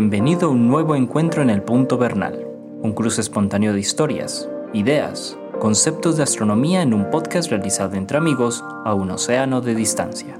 Bienvenido a un nuevo encuentro en el Punto Bernal, un cruce espontáneo de historias, ideas, conceptos de astronomía en un podcast realizado entre amigos a un océano de distancia.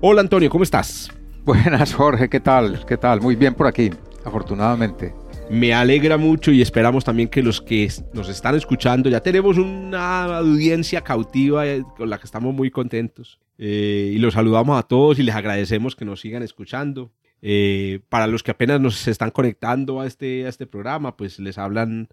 Hola Antonio, ¿cómo estás? Buenas Jorge, ¿qué tal? ¿Qué tal? Muy bien por aquí, afortunadamente. Me alegra mucho y esperamos también que los que nos están escuchando, ya tenemos una audiencia cautiva eh, con la que estamos muy contentos. Eh, y los saludamos a todos y les agradecemos que nos sigan escuchando. Eh, para los que apenas nos están conectando a este, a este programa, pues les hablan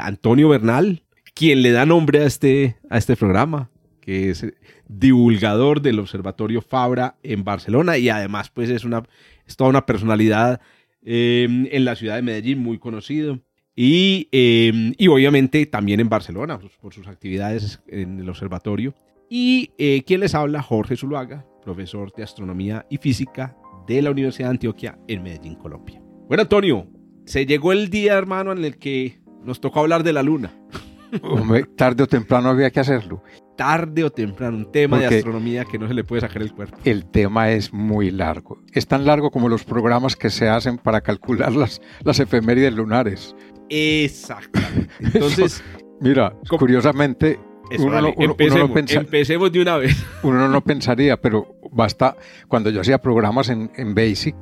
Antonio Bernal, quien le da nombre a este, a este programa, que es divulgador del Observatorio Fabra en Barcelona y además pues es, una, es toda una personalidad Em, en la ciudad de Medellín, muy conocido. Y, em, y obviamente también en Barcelona, pues, por sus actividades en el observatorio. Y eh, quien les habla, Jorge Zuluaga, profesor de astronomía y física de la Universidad de Antioquia en Medellín, Colombia. Bueno, Antonio, se llegó el día, hermano, en el que nos tocó hablar de la luna. tarde o temprano había que hacerlo tarde o temprano, un tema de astronomía que no se le puede sacar el cuerpo. El tema es muy largo. Es tan largo como los programas que se hacen para calcular las, las efemérides lunares. Exacto. Entonces, mira, curiosamente, uno, empecemos, de una vez. Uno no pensaría, pero basta, cuando yo hacía programas en, en Basic,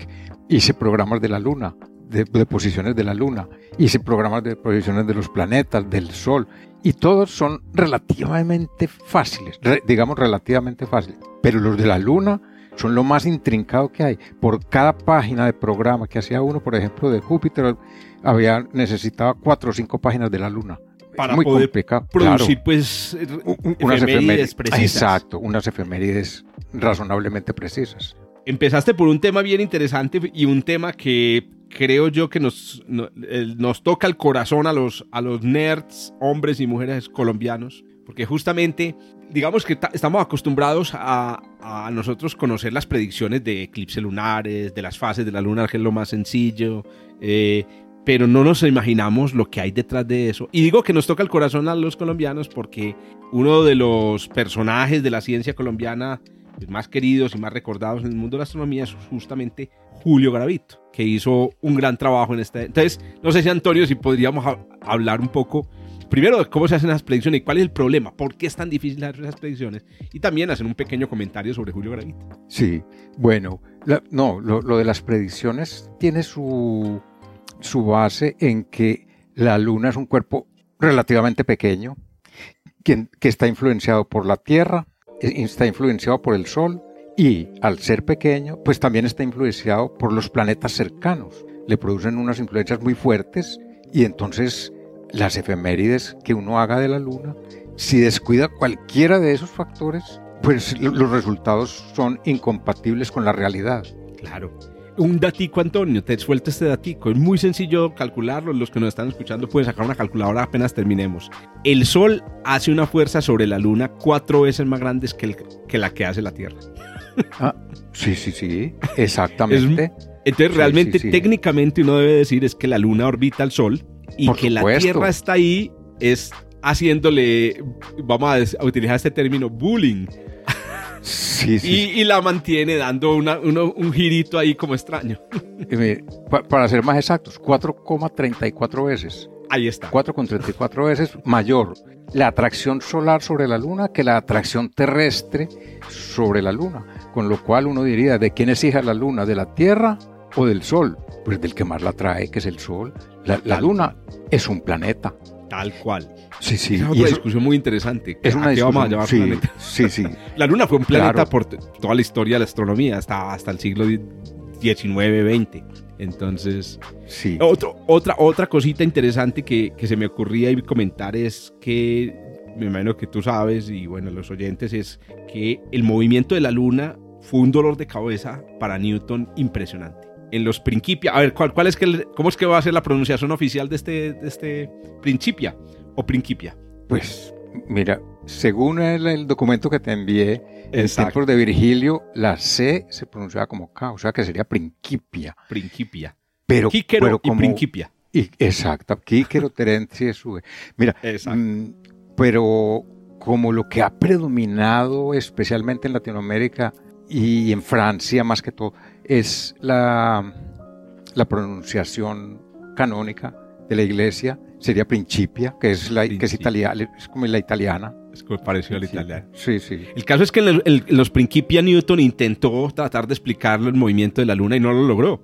hice programas de la Luna, de, de, posiciones de la Luna, hice programas de posiciones de los planetas, del Sol, y todos son relativamente fáciles, digamos relativamente fáciles. Pero los de la Luna son lo más intrincado que hay. Por cada página de programa que hacía uno, por ejemplo, de Júpiter, había necesitaba cuatro o cinco páginas de la Luna. Para muy poder producir pues unas efemérides precisas. Exacto, unas efemérides razonablemente precisas. Empezaste por un tema bien interesante y un tema que creo yo que nos, nos toca el corazón a los, a los nerds, hombres y mujeres colombianos, porque justamente, digamos que estamos acostumbrados a, a, nosotros conocer las predicciones de eclipses lunares, de las fases de la luna, que es lo más sencillo, eh, pero no nos imaginamos lo que hay detrás de eso. Y digo que nos toca el corazón a los colombianos porque uno de los personajes de la ciencia colombiana más queridos y más recordados en el mundo de la astronomía es justamente Julio Gravito, que hizo un gran trabajo en este. Entonces, no sé si Antonio, si podríamos hablar un poco primero de cómo se hacen las predicciones y cuál es el problema, por qué es tan difícil hacer esas predicciones y también hacer un pequeño comentario sobre Julio Gravito. Sí, bueno, no, lo, de las predicciones tiene su, su base en que la Luna es un cuerpo relativamente pequeño que, que está influenciado por la Tierra, está influenciado por el Sol y al ser pequeño, pues también está influenciado por los planetas cercanos. Le producen unas influencias muy fuertes y entonces las efemérides que uno haga de la Luna, si descuida cualquiera de esos factores, pues los resultados son incompatibles con la realidad. Claro. Un datico, Antonio, te suelto este datico. Es muy sencillo calcularlo. Los que nos están escuchando pueden sacar una calculadora apenas terminemos. El Sol hace una fuerza sobre la Luna cuatro veces más grande que, que la que hace la Tierra. Ah, sí, sí, sí, exactamente. entonces, realmente, técnicamente, uno debe decir es que la Luna orbita al Sol y que la Tierra está ahí, es haciéndole, vamos a, utilizar este término, bullying. Sí, sí. Y, la mantiene dando un girito ahí como extraño. para ser más exactos, 4,34 veces. Ahí está. 4,34 veces mayor la atracción solar sobre la Luna que la atracción terrestre sobre la Luna. Con lo cual uno diría, ¿de quién es hija la luna? ¿De la Tierra o del Sol? Pues del que más la trae, que es el Sol. La, luna es un planeta. Tal cual. Sí, sí. Es una discusión muy interesante. Es una vamos a llevar sí, sí, sí. La luna fue un planeta por toda la historia de la astronomía, hasta, hasta el siglo XIX, XX. Entonces, sí. otra, otra cosita interesante que, que se me ocurría comentar es que me imagino que tú sabes y bueno, los oyentes, es que el movimiento de la luna fue un dolor de cabeza para Newton impresionante. En los Principia, a ver, ¿cuál, cuál es que, ¿cómo es que va a ser la pronunciación oficial de este, de este Principia o Principia? Pues mira, según el, documento que te envié, en tiempos de Virgilio, la C se pronunciaba como K, o sea que sería Principia. Principia. Pero, pero como, y Principia. Y, exacto, Quíquero, Terencio, sube. Mira, mm, pero como lo que ha predominado especialmente en Latinoamérica y en Francia más que todo es la, la pronunciación canónica de la iglesia sería Principia, que es, la, que es, italiana, es como la italiana. Es como parecido a la italiana. Sí, sí. El caso es que en, los Principia Newton intentó tratar de explicar el movimiento de la luna y no lo logró.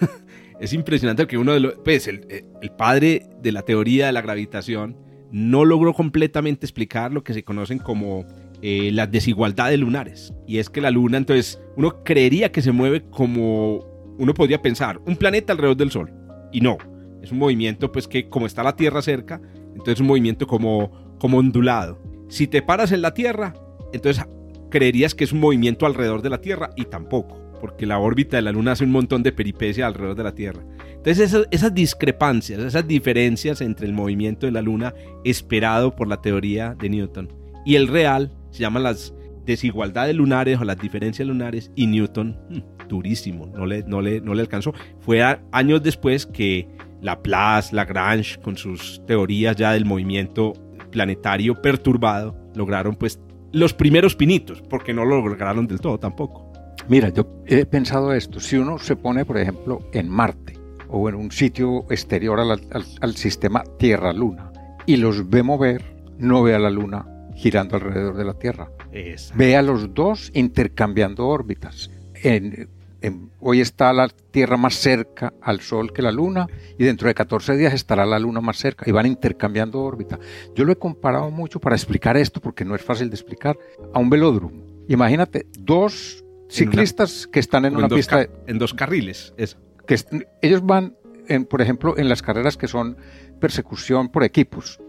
es impresionante que uno de los... Pues el, el padre de la teoría de la gravitación no logró completamente explicar lo que se conocen como eh, las desigualdades lunares. Y es que la luna, entonces, uno creería que se mueve como uno podría pensar, un planeta alrededor del Sol. Y no, es un movimiento pues que como está la Tierra cerca, entonces es un movimiento como, como ondulado. Si te paras en la Tierra, entonces creerías que es un movimiento alrededor de la Tierra y tampoco, porque la órbita de la Luna hace un montón de peripecias alrededor de la Tierra. Entonces esas, discrepancias, esas diferencias entre el movimiento de la Luna esperado por la teoría de Newton y el real se llaman las desigualdades lunares o las diferencias lunares y Newton, hmm, durísimo, no le, no, le, no le alcanzó. Fue años después que Laplace, Lagrange, con sus teorías ya del movimiento planetario perturbado, lograron pues los primeros pinitos, porque no lo lograron del todo tampoco. Mira, yo he pensado esto, si uno se pone, por ejemplo, en Marte o en un sitio exterior al, sistema Tierra-Luna y los ve mover, no ve a la Luna girando alrededor de la Tierra. Ve a los dos intercambiando órbitas. En, hoy está la Tierra más cerca al Sol que la Luna y dentro de 14 días estará la Luna más cerca y van intercambiando órbita. Yo lo he comparado mucho para explicar esto porque no es fácil de explicar a un velódromo. Imagínate dos ciclistas que están en una pista en dos carriles, eso. Ellos van, por ejemplo, en las carreras que son persecución por equipos.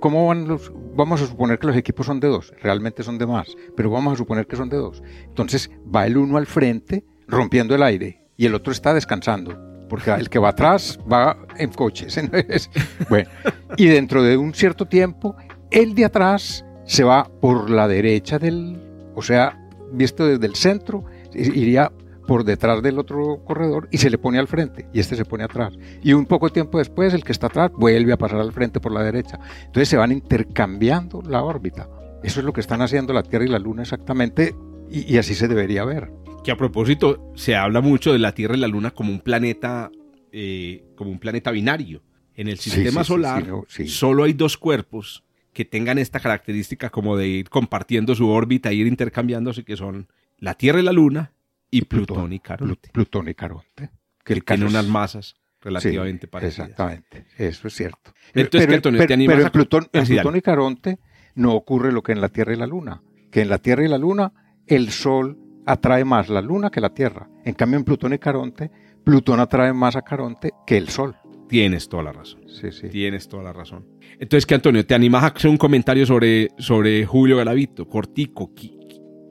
¿Cómo van los, vamos a suponer que los equipos son de dos, realmente son de más, pero vamos a suponer que son de dos. Entonces va el uno al frente rompiendo el aire y el otro está descansando, porque el que va atrás va en coches. bueno, y dentro de un cierto tiempo, el de atrás se va por la derecha del, o sea, visto desde el centro, iría por detrás del otro corredor y se le pone al frente y este se pone atrás. Y un poco tiempo después el que está atrás vuelve a pasar al frente por la derecha. Entonces se van intercambiando la órbita. Eso es lo que están haciendo la Tierra y la Luna exactamente y así se debería ver que a propósito se habla mucho de la Tierra y la Luna como un planeta, eh, como un planeta binario. En el sistema solar solo hay dos cuerpos que tengan esta característica como de ir compartiendo su órbita, ir intercambiándose, que son la Tierra y la Luna y Plutón, y Caronte. Plutón y Caronte. Que, que tienen unas masas relativamente parecidas. Exactamente, eso es cierto. Entonces, pero, en Plutón, en Plutón y Caronte no ocurre lo que en la Tierra y la Luna, que en la Tierra y la Luna el Sol atrae más la Luna que la Tierra. En cambio, en Plutón y Caronte, Plutón atrae más a Caronte que el Sol. Tienes toda la razón. Sí, sí. Tienes toda la razón. Entonces, que Antonio, ¿te animas a hacer un comentario sobre, sobre Julio Galavito? Cortico,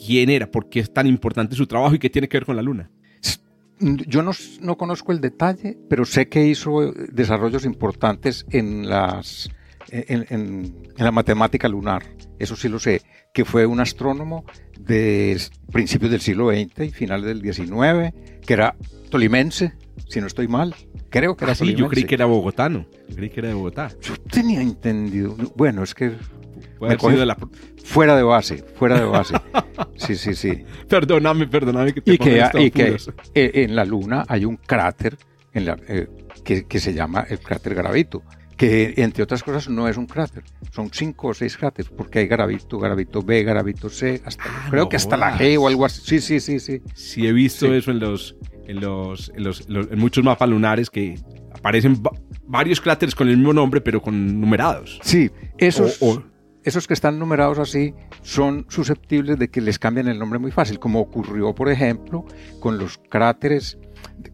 ¿quién era? ¿Por qué es tan importante su trabajo y qué tiene que ver con la Luna? Yo no, no conozco el detalle, pero sé que hizo desarrollos importantes en, las, en, en la matemática lunar. Eso sí lo sé, que fue un astrónomo de principios del siglo XX y finales del XIX, que era tolimense, si no estoy mal. Creo que era ah, sí, yo creí que era bogotano. Yo creí que era de Bogotá. Yo tenía entendido. Bueno, es que. La... Fuera de base, fuera de base. sí, sí, sí. Perdóname, perdóname que te Y que, y que eh, en la Luna hay un cráter en la, eh, que, que se llama el cráter Garavito que entre otras cosas no es un cráter, son cinco o seis cráteres, porque hay Garavito, Garavito B, Garavito C, hasta, ah, creo que hasta la G o algo así. Sí, sí, sí, sí. Sí he visto eso en los, en los, en los, en muchos mapas lunares que aparecen varios cráteres con el mismo nombre, pero con numerados. Sí, esos, esos que están numerados así son susceptibles de que les cambien el nombre muy fácil, como ocurrió, por ejemplo, con los cráteres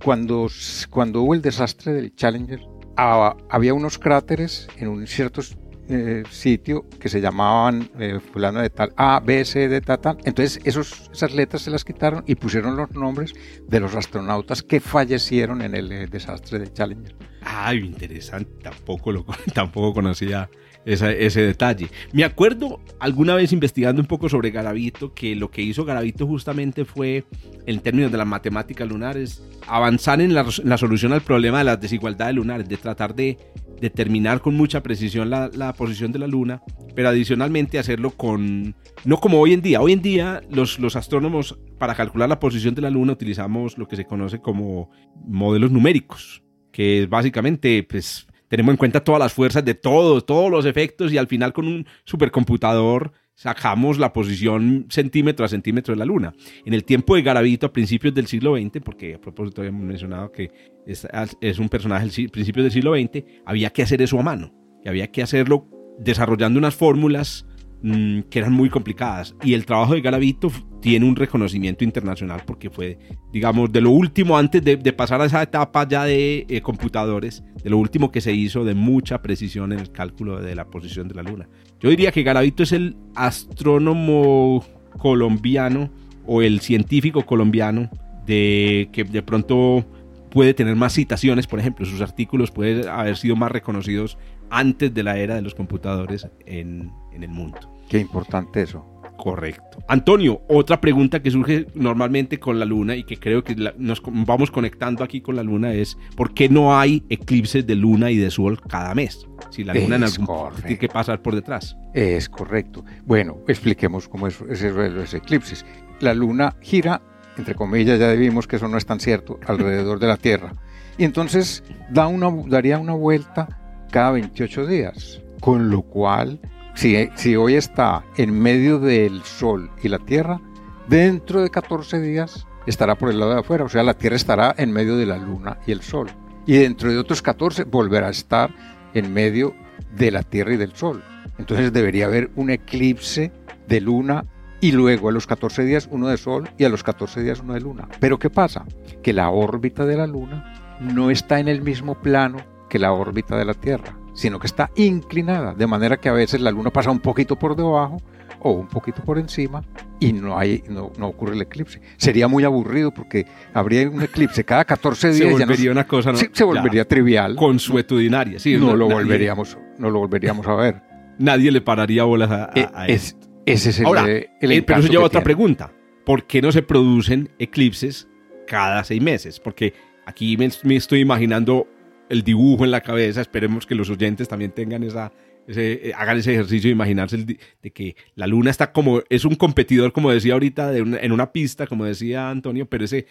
cuando, cuando hubo el desastre del Challenger había unos cráteres en un cierto eh, sitio que se llamaban eh, fulano de tal A, B, C, de tal, tal. Entonces esos, esas letras se las quitaron y pusieron los nombres de los astronautas que fallecieron en el eh, desastre de Challenger. Ay, interesante. Tampoco, lo, tampoco conocía ese detalle. Me acuerdo alguna vez investigando un poco sobre Garavito que lo que hizo Garavito justamente fue, en términos de las matemáticas lunares, avanzar en la, solución al problema de las desigualdades lunares, de tratar de determinar con mucha precisión la, la, posición de la luna, pero adicionalmente hacerlo con, no como hoy en día, hoy en día los, los astrónomos para calcular la posición de la luna utilizamos lo que se conoce como modelos numéricos, que es básicamente pues tenemos en cuenta todas las fuerzas de todos, todos los efectos y al final con un supercomputador sacamos la posición centímetro a centímetro de la Luna. En el tiempo de Garavito, a principios del siglo XX, porque a propósito habíamos mencionado que es, un personaje del principio del siglo XX, había que hacer eso a mano, y había que hacerlo desarrollando unas fórmulas Mm, que eran muy complicadas. Y el trabajo de Garavito tiene un reconocimiento internacional porque fue, digamos, de lo último antes de, pasar a esa etapa ya de eh, computadores, de lo último que se hizo de mucha precisión en el cálculo de la posición de la Luna. Yo diría que Garavito es el astrónomo colombiano o el científico colombiano de que de pronto puede tener más citaciones, por ejemplo, sus artículos pueden haber sido más reconocidos antes de la era de los computadores en, en el mundo. Qué importante eso. Correcto. Antonio, otra pregunta que surge normalmente con la luna y que creo que nos vamos conectando aquí con la luna es ¿por qué no hay eclipses de luna y de sol cada mes? Si la luna en algún momento tiene que pasar por detrás. Es correcto. Bueno, expliquemos cómo es, es, los eclipses. La luna gira, entre comillas, ya vimos que eso no es tan cierto, alrededor de la Tierra. Y entonces da una, daría una vuelta cada 28 días, con lo cual si, hoy está en medio del Sol y la Tierra, dentro de 14 días estará por el lado de afuera, o sea, la Tierra estará en medio de la Luna y el Sol. Y dentro de otros 14 volverá a estar en medio de la Tierra y del Sol. Entonces debería haber un eclipse de Luna y luego a los 14 días uno de Sol y a los 14 días uno de Luna. Pero ¿qué pasa? Que la órbita de la Luna no está en el mismo plano que la órbita de la Tierra sino que está inclinada, de manera que a veces la luna pasa un poquito por debajo o un poquito por encima y no, hay, no, ocurre el eclipse. Sería muy aburrido porque habría un eclipse cada 14 días. Se volvería una cosa, ¿no? se volvería trivial. Consuetudinaria, sí. No, lo volveríamos, no lo volveríamos a ver. Nadie le pararía bolas a, a, es, Ese es el, Ahora, el, eh, Pero eso lleva otra pregunta. ¿Por qué no se producen eclipses cada seis meses? Porque aquí me estoy imaginando el dibujo en la cabeza. Esperemos que los oyentes también tengan esa, ese, eh, hagan ese ejercicio de imaginarse de que la luna está como, es un competidor, como decía ahorita, en una pista, como decía Antonio, pero ese,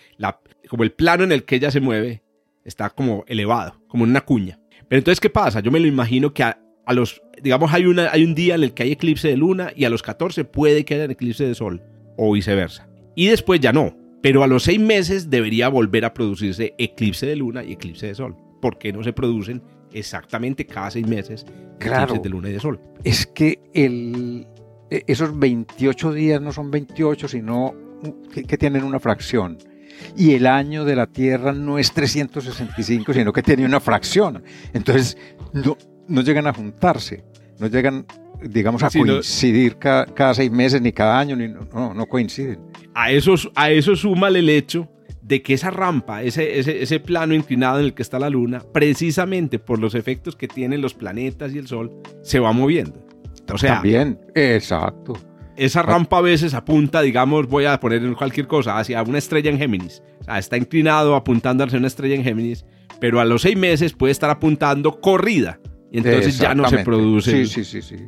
como el plano en el que ella se mueve está como elevado, como en una cuña. Pero entonces, ¿qué pasa? Yo me lo imagino que a, los, digamos, hay, una, hay un día en el que hay eclipse de luna y a los 14 puede que haya eclipse de sol o viceversa. Y después ya no. Pero a los seis meses debería volver a producirse eclipse de luna y eclipse de sol por qué no se producen exactamente cada seis meses claro, de luna y de sol. Es que el, e, esos 28 días no son 28, sino que, tienen una fracción. Y el año de la Tierra no es 365, sino que tiene una fracción. Entonces, no, no llegan a juntarse, no llegan, digamos, a coincidir cada, seis meses, ni cada año, ni, no, no coinciden. A eso, a eso suma el hecho de que esa rampa, ese, ese, plano inclinado en el que está la Luna, precisamente por los efectos que tienen los planetas y el Sol, se va moviendo. O sea, También, exacto. Esa rampa a veces apunta, digamos, voy a poner cualquier cosa, hacia una estrella en Géminis. O sea, está inclinado apuntando hacia una estrella en Géminis, pero a los seis meses puede estar apuntando corrida. Y entonces ya no se produce. Sí, sí, sí, sí.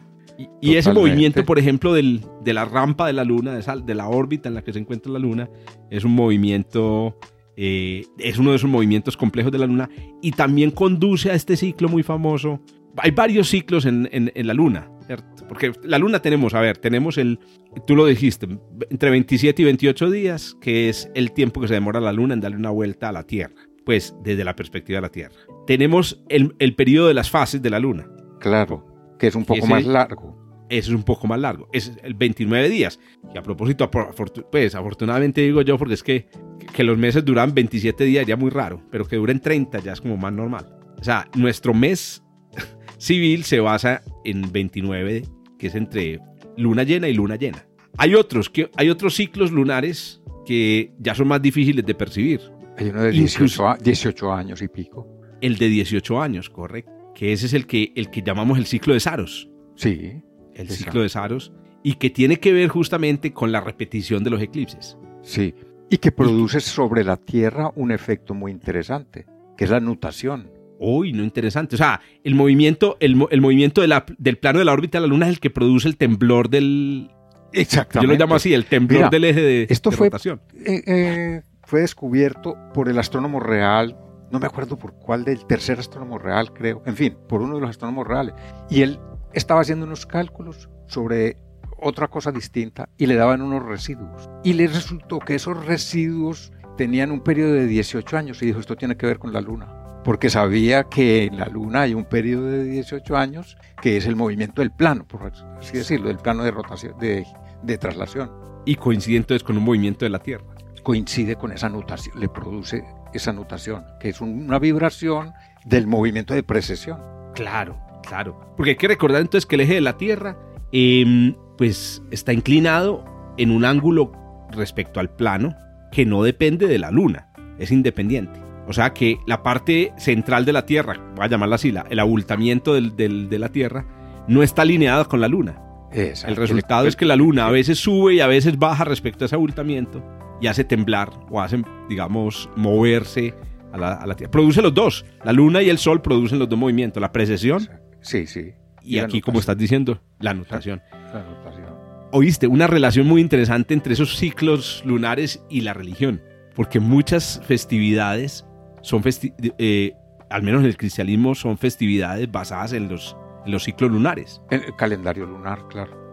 Y, ese movimiento, por ejemplo, del, de la rampa de la Luna, de, de, la órbita en la que se encuentra la Luna, es un movimiento, eh, es uno de esos movimientos complejos de la Luna y también conduce a este ciclo muy famoso. Hay varios ciclos en, en, la Luna, ¿cierto? Porque la Luna tenemos, a ver, tenemos el, tú lo dijiste, entre 27 y 28 días, que es el tiempo que se demora la Luna en darle una vuelta a la Tierra, pues desde la perspectiva de la Tierra. Tenemos el, el periodo de las fases de la Luna. Claro que es un poco más largo. Ese es un poco más largo. Es el 29 días. Y a propósito, pues afortunadamente digo yo, porque es que, que los meses duran 27 días ya muy raro, pero que duren 30 ya es como más normal. O sea, nuestro mes civil se basa en 29, que es entre luna llena y luna llena. Hay otros, que, hay otros ciclos lunares que ya son más difíciles de percibir. Hay uno de 18, 18 años y pico. El de 18 años, correcto que ese es el que, el que llamamos el ciclo de Saros. Sí. El ciclo de Saros. Y que tiene que ver justamente con la repetición de los eclipses. Sí. Y que produce sobre la Tierra un efecto muy interesante, que es la nutación. Uy, no interesante. O sea, el movimiento, el, el movimiento de la- del plano de la órbita de la Luna es el que produce el temblor del... Yo Exactamente. lo llamo así, el temblor Mira, del eje de, esto de fue- rotación. Eh, eh, fue descubierto por el astrónomo real, no me acuerdo por cuál del tercer astrónomo real, creo, en fin, por uno de los astrónomos reales. Y él estaba haciendo unos cálculos sobre otra cosa distinta y le daban unos residuos. Y le resultó que esos residuos tenían un periodo de 18 años y dijo, esto tiene que ver con la Luna. Porque sabía que en la Luna hay un periodo de 18 años que es el movimiento del plano, por así decirlo, del plano de rotación, de, de traslación Y coincide entonces con un movimiento de la Tierra. coincide con esa nutación, le produce esa nutación, que es un- una vibración del movimiento de precesión. Claro, claro. Porque hay que recordar entonces que el eje de la Tierra em, pues está inclinado en un ángulo respecto al plano que no depende de la Luna, es independiente. O sea que la parte central de la Tierra, voy a llamarla así, la- el abultamiento del- del- de la Tierra, no está alineada con la Luna. Exacto. El resultado es que la Luna a veces sube y a veces baja respecto a ese abultamiento y hace temblar o hace, digamos, moverse a la, a la Tierra. Produce los dos. La Luna y el Sol producen los dos movimientos, la precesión Sí, sí. y aquí, como estás diciendo, la nutación. la nutación. Oíste, una relación muy interesante entre esos ciclos lunares y la religión, porque muchas festividades son, festi- eh, al menos en el cristianismo, son festividades basadas en los, en los ciclos lunares. El, el calendario lunar, claro.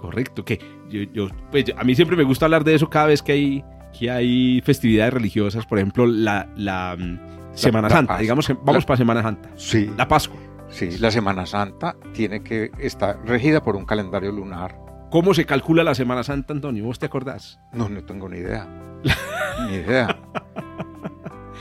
Correcto, que yo, yo- pues, a mí siempre me gusta hablar de eso cada vez que hay, que hay festividades religiosas, por ejemplo, la, la, mm, Semana la Santa, digamos que vamos La- para Semana Santa, Sí, la Pascua. sí, la Semana Santa tiene que estar regida por un calendario lunar. ¿Cómo se calcula la Semana Santa, Antonio? ¿Vos te acordás? No, no tengo ni idea. ni idea.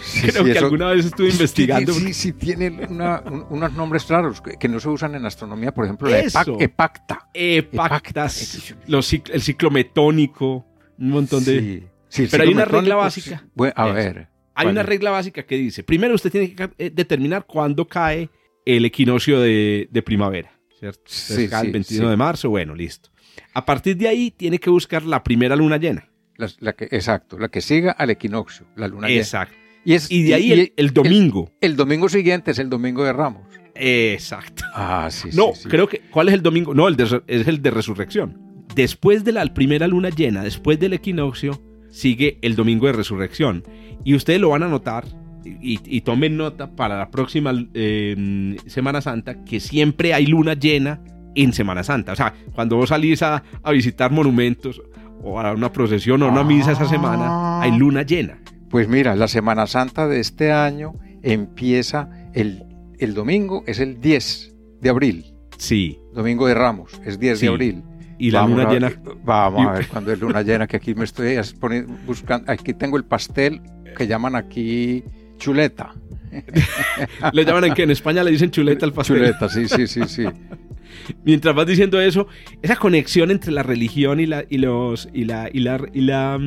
Sí, Creo sí, que eso- alguna vez estuve investigando. Sí, sí, tiene una- un- unos nombres raros que, que no se usan en astronomía, por ejemplo, la Eso. epacta. Epactas, Epacta. los el ciclo metónico, un montón de... Sí, Pero hay una regla básica. Bueno, a Eso. ver. Hay ¿cuál una es? regla básica que dice, primero usted tiene que eh, determinar cuándo cae el equinoccio de, de primavera, ¿cierto? Entonces, cae el sí, 21 sí. de marzo, bueno, listo. A partir de ahí tiene que buscar la primera luna llena. La, la que, exacto, la que siga al equinoccio, la luna llena. Exacto. Y, es, Y de ahí el, el domingo. el domingo siguiente es el domingo de Ramos. Exacto. Ah, sí, No, sí, sí. creo que. ¿Cuál es el domingo? No, el de- es el de resurrección. Después de la primera luna llena, después del equinoccio, sigue el domingo de resurrección. Y ustedes lo van a notar y, y tomen nota para la próxima eh, Semana Santa que siempre hay luna llena en Semana Santa. O sea, cuando vos salís a, a visitar monumentos o a una procesión o a una misa esa semana, hay luna llena. Pues mira, la Semana Santa de este año empieza el, el domingo, es el 10 de abril. Sí. Domingo de Ramos, es 10 Sí. de abril. Y la Vamos luna a- llena. Vamos a ver cuándo es luna llena, que aquí me estoy buscando. Aquí tengo el pastel que llaman aquí chuleta. Le llaman en que en España le dicen chuleta al pastel. Chuleta, sí, sí, sí, sí. mientras vas diciendo eso, esa conexión entre la religión y la, y los, y la, y la, y la,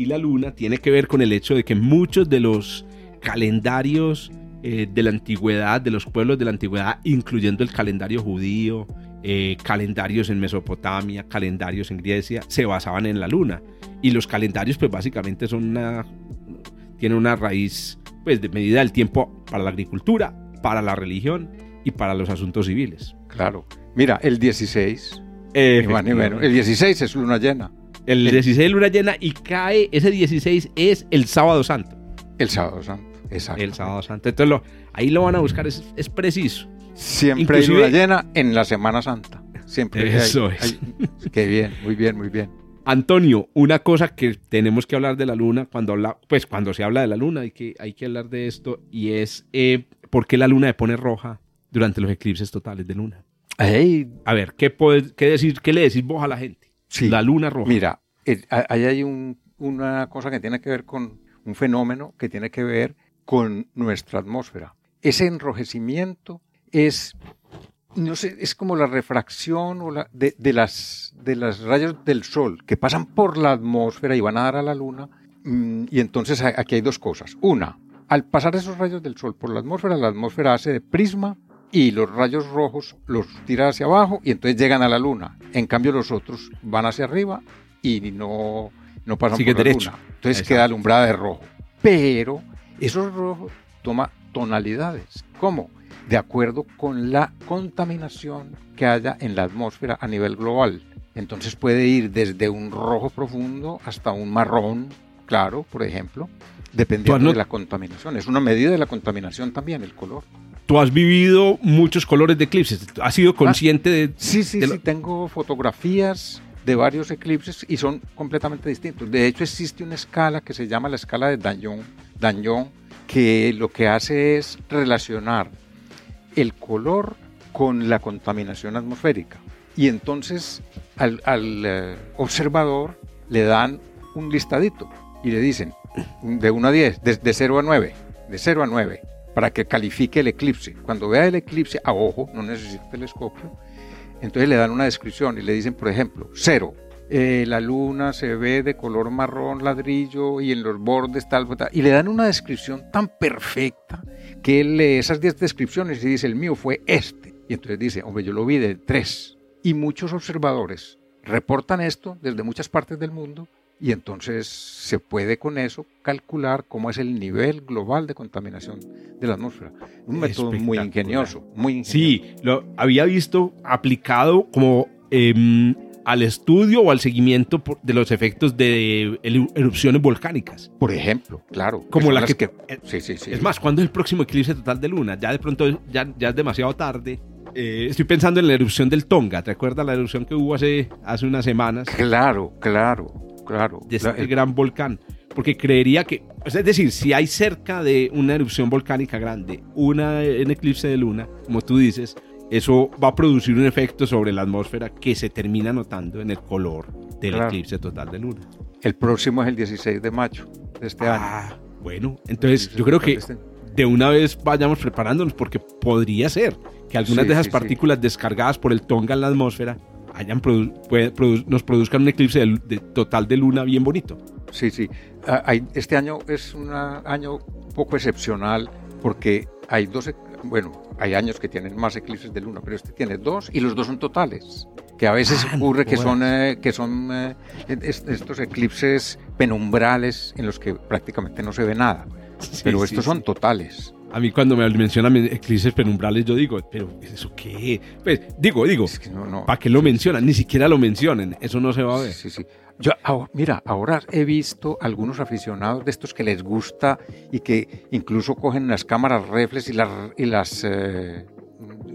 y la luna tiene que ver con el hecho de que muchos de los calendarios eh, de la antigüedad, de los pueblos de la antigüedad, incluyendo el calendario judío, eh, calendarios en Mesopotamia, calendarios en Grecia, se basaban en la luna. Y los calendarios, pues básicamente son una, tienen una raíz, pues de medida del tiempo para la agricultura, para la religión y para los asuntos civiles. Claro. Mira, el 16, Eh, menos. El 16 es luna llena. El El- 16 es luna llena y cae, ese 16 es el sábado santo. El sábado santo. Exacto. El sábado santo. Entonces lo- ahí lo van a buscar, es, es preciso. Siempre Inclusive- hay luna llena en la Semana Santa. Siempre Eso hay- es. Qué bien, muy bien, muy bien. Antonio, una cosa que tenemos que hablar de la luna cuando habla, pues cuando se habla de la luna hay que, hay que hablar de esto y es eh, por qué la luna se pone roja durante los eclipses totales de luna. Ey, A ver, ¿qué, puede- qué decir, qué le decís vos a la gente? Sí. La luna roja. Mira, a- ahí hay un- una cosa que tiene que ver con un fenómeno que tiene que ver con nuestra atmósfera. Ese enrojecimiento es, no sé, es como la refracción o la- de, de las, de las rayos del sol que pasan por la atmósfera y van a dar a la luna. Mm, Y entonces aquí hay dos cosas. Una, al pasar esos rayos del sol por la atmósfera, la atmósfera hace de prisma y los rayos rojos los tira hacia abajo y entonces llegan a la luna. En cambio los otros van hacia arriba y no, no pasan Sigue por la luna. Entonces Exacto. queda alumbrada de rojo. Pero esos rojos toma tonalidades. ¿Cómo? De acuerdo con la contaminación que haya en la atmósfera a nivel global. Entonces puede ir desde un rojo profundo hasta un marrón claro, por ejemplo, dependiendo de la contaminación. Es una medida de la contaminación también, el color. Tú has vivido muchos colores de eclipses. ¿Has sido consciente de...? Sí, sí, sí. Tengo fotografías de varios eclipses y son completamente distintos. De hecho, existe una escala que se llama la escala de Dagnon, Dagnon que lo que hace es relacionar el color con la contaminación atmosférica. Y entonces al, eh, observador le dan un listadito y le dicen de 1 a 10, de, de 0 a 9, de 0 a 9, para que califique el eclipse. Cuando vea el eclipse a ojo, no necesita telescopio, entonces le dan una descripción y le dicen, por ejemplo, 0, eh, la luna se ve de color marrón ladrillo y en los bordes tal, tal, y le dan una descripción tan perfecta que él lee esas 10 descripciones y dice, el mío fue este. Y entonces dice, hombre, yo lo vi de 3. Y muchos observadores reportan esto desde muchas partes del mundo y entonces se puede con eso calcular cómo es el nivel global de contaminación de la atmósfera. Un método muy ingenioso, muy ingenioso. Sí, lo había visto aplicado como eh, al estudio o al seguimiento de los efectos de erupciones volcánicas. Por ejemplo, claro. Como la que, eh, sí, sí, sí. Es más, ¿cuándo es el próximo eclipse total de luna? Ya de pronto, ya, ya es demasiado tarde. Eh, estoy pensando en la erupción del Tonga. ¿Te acuerdas la erupción que hubo hace, hace unas semanas? Claro, claro, claro. De este gran volcán. Porque creería que, es decir, si hay cerca de una erupción volcánica grande, una en eclipse de luna, como tú dices, eso va a producir un efecto sobre la atmósfera que se termina notando en el color del eclipse total de luna. El próximo es el 16 de mayo de este ah, año. Bueno, entonces yo creo que este de una vez vayamos preparándonos porque podría ser que algunas de esas partículas descargadas por el Tonga en la atmósfera hayan nos produzcan un eclipse de, total de luna bien bonito. Sí, sí. Ah, este año es un año poco excepcional porque hay dos, bueno, hay años que tienen más eclipses de luna, pero este tiene dos y los dos son totales. Que a veces ah, ocurre que son, eh, que son eh, estos eclipses penumbrales en los que prácticamente no se ve nada. pero estos son totales. A mí cuando me mencionan eclipses penumbrales yo digo, pero ¿eso qué? Pues digo, digo, ¿para qué lo mencionan? Ni siquiera lo mencionen, eso no se va a ver. Sí, sí. Yo, mira, ahora he visto algunos aficionados de estos que les gusta y que incluso cogen las cámaras reflex y las, y las eh,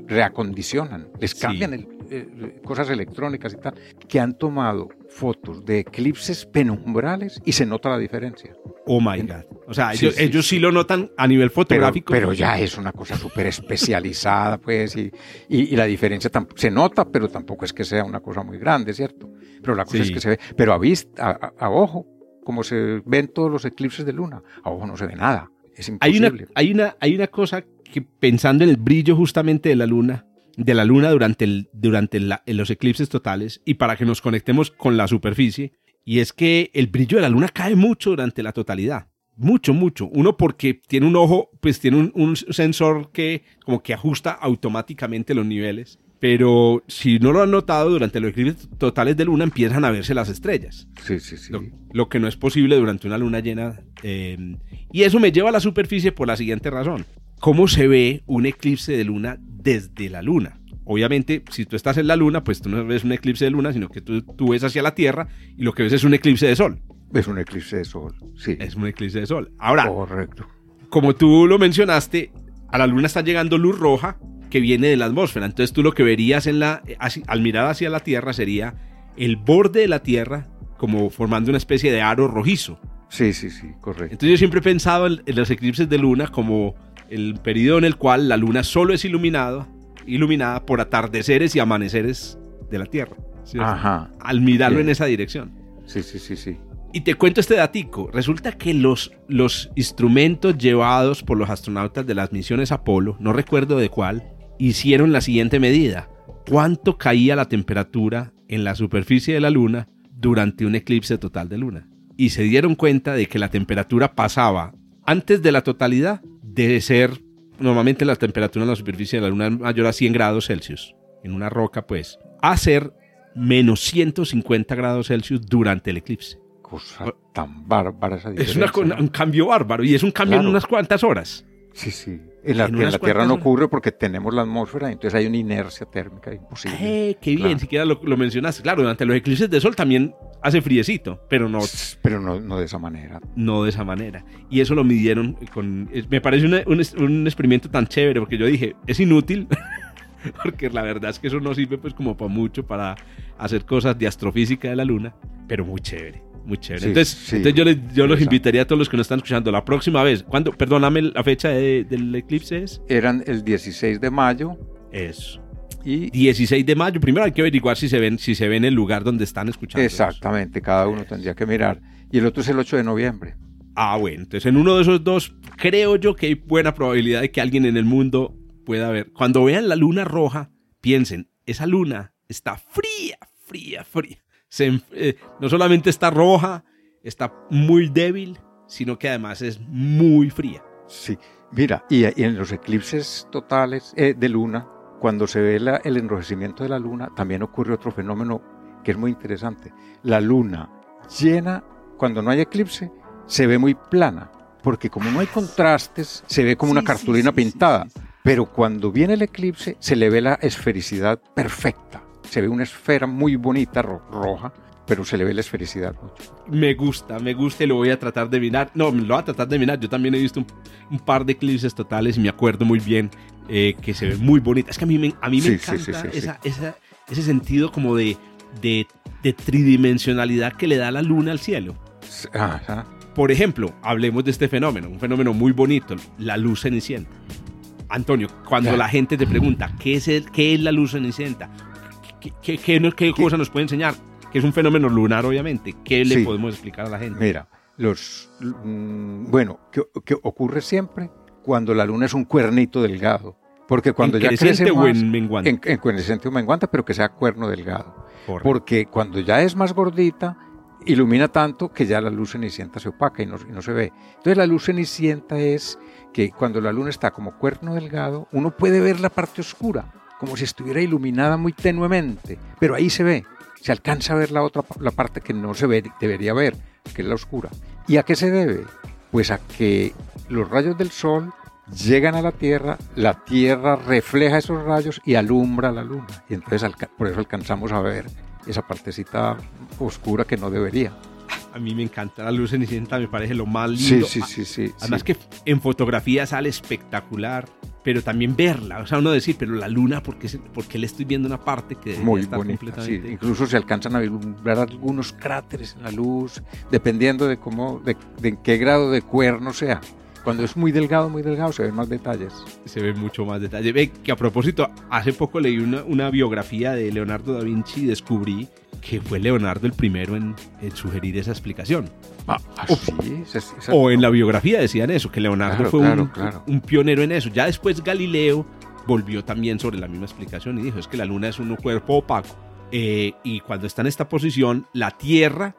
reacondicionan, les cambian eh, cosas electrónicas y tal, que han tomado fotos de eclipses penumbrales y se nota la diferencia. Oh my God. O sea, ellos, sí, lo notan a nivel fotográfico. Pero, ya es una cosa súper especializada, pues, y, y, la diferencia se nota, pero tampoco es que sea una cosa muy grande, ¿cierto? Pero la cosa es que se ve. Pero a vista, a, ojo, como se ven todos los eclipses de luna, a ojo no se ve nada. Es imposible. Hay una, hay una, hay una cosa que pensando en el brillo justamente de la luna, de la luna durante, el, durante los eclipses totales y para que nos conectemos con la superficie, y es que el brillo de la luna cae mucho durante la totalidad. Mucho, mucho. Uno porque tiene un ojo, pues tiene un, sensor que como que ajusta automáticamente los niveles. Pero si no lo han notado, durante los eclipses totales de luna empiezan a verse las estrellas. Sí, sí, sí. Lo, que no es posible durante una luna llena. Eh, y eso me lleva a la superficie por la siguiente razón. ¿Cómo se ve un eclipse de luna desde la luna? obviamente, si tú estás en la luna, pues tú no ves un eclipse de luna, sino que tú, tú, ves hacia la Tierra y lo que ves es un eclipse de sol. Es un eclipse de sol, sí. Es un eclipse de sol. Ahora, Correcto. como tú lo mencionaste, a la luna está llegando luz roja que viene de la atmósfera. Entonces tú lo que verías en la, al mirar hacia la Tierra sería el borde de la Tierra como formando una especie de aro rojizo. Sí, sí, sí, correcto. Entonces yo siempre he pensado en, en los eclipses de luna como el periodo en el cual la luna solo es iluminada iluminada por atardeceres y amaneceres de la Tierra. Ajá. Al mirarlo en esa dirección. Sí, sí, sí, sí. Y te cuento este datico. Resulta que los, los instrumentos llevados por los astronautas de las misiones Apolo, no recuerdo de cuál, hicieron la siguiente medida. ¿Cuánto caía la temperatura en la superficie de la Luna durante un eclipse total de Luna? Y se dieron cuenta de que la temperatura pasaba antes de la totalidad de ser normalmente la temperatura en la superficie de la Luna es mayor a 100 grados Celsius. En una roca, pues, a ser menos 150 grados Celsius durante el eclipse. Cosa tan bárbara esa Es un cambio bárbaro y es un cambio en unas cuantas horas. Sí, sí. En la, En en la Tierra no ocurre porque tenemos la atmósfera, entonces hay una inercia térmica imposible. Eh, qué bien, Claro. siquiera lo, lo mencionaste. Claro, durante los eclipses de sol también hace friecito, pero no, Pero no, no de esa manera. no de esa manera. Y eso lo midieron con... es- Me parece una- un, un experimento tan chévere porque yo dije, es inútil, porque la verdad es que eso no sirve pues como para mucho, para hacer cosas de astrofísica de la luna, pero muy chévere. Muy chévere. Sí, entonces, sí, entonces yo, les- yo los invitaría a todos los que nos están escuchando la próxima vez. ¿Cuándo? Perdóname, la fecha de- del eclipse es. Eran el 16 de mayo Eso. y 16 de mayo. Primero hay que averiguar si se ven, si se ve en el lugar donde están escuchando. exactamente, cada uno tendría que mirar. Y el otro es el 8 de noviembre. Ah, bueno. Entonces, en uno de esos dos, creo yo que hay buena probabilidad de que alguien en el mundo pueda ver. Cuando vean la luna roja, piensen, esa luna está fría, fría, fría. Se eh, no solamente está roja, está muy débil, sino que además es muy fría. Sí, mira, y, y en los eclipses totales eh, de luna, cuando se ve la- el enrojecimiento de la luna, también ocurre otro fenómeno que es muy interesante. La luna llena, cuando no hay eclipse, se ve muy plana, porque como no hay contrastes, se ve como una Sí, cartulina sí, sí, pintada. sí, sí. Pero cuando viene el eclipse, se le ve la esfericidad perfecta. Se ve una esfera muy bonita, ro- roja, pero se le ve la esfericidad mucho. Me gusta, me gusta y lo voy a tratar de mirar. No, lo voy a tratar de mirar. Yo también he visto un, un par de eclipses totales y me acuerdo muy bien eh, que se ve muy bonita. Es que a mí me, a mí me Sí, encanta sí, sí, esa- esa- ese sentido como de, de, de tridimensionalidad que le da la luna al cielo. Ajá. Por ejemplo, hablemos de este fenómeno, un fenómeno muy bonito, la luz cenicienta. Antonio, cuando la gente te pregunta qué es, el, qué es la luz cenicienta, qué, qué, qué cosa nos puede enseñar, que es un fenómeno lunar obviamente, ¿qué le Sí. podemos explicar a la gente? Mira, los mm, bueno, que, que ocurre siempre cuando la luna es un cuernito delgado. Porque cuando ¿En ya crece o más, en menguante? en, en creciente o menguante, pero que sea cuerno delgado. Correcto. Porque cuando ya es más gordita, ilumina tanto que ya la luz cenicienta se opaca y no, y no se ve. Entonces la luz cenicienta es que cuando la luna está como cuerno delgado, uno puede ver la parte oscura, como si estuviera iluminada muy tenuemente, pero ahí se ve, se alcanza a ver la otra la parte que no se ve, debería ver, que es la oscura. ¿Y a qué se debe? Pues a que los rayos del sol llegan a la Tierra, la Tierra refleja esos rayos y alumbra la luna. Y entonces por eso alcanzamos a ver esa partecita oscura que no debería. A mí me encanta la luz cenicienta, me parece lo más Sí, lindo. sí, sí, sí. Además sí. que en fotografía sale espectacular, pero también verla, o sea, uno decir, pero la luna, ¿por qué, por qué le estoy viendo una parte que muy estar bonita. sí. completamente... Incluso se alcanzan a vislumbrar algunos cráteres en la luz, dependiendo de cómo, de, de qué grado de cuerno sea. Cuando es muy delgado, muy delgado, se ven más detalles. se ve mucho más detalle. Ve que a propósito, hace poco leí una, una biografía de Leonardo da Vinci y descubrí que fue Leonardo el primero en, en sugerir esa explicación. Ah, sí, esa- O en la biografía decían eso, que Leonardo Claro, fue claro, un, claro. un pionero en eso. Ya después Galileo volvió también sobre la misma explicación y dijo, es que la luna es un cuerpo opaco. Eh, y cuando está en esta posición, la Tierra,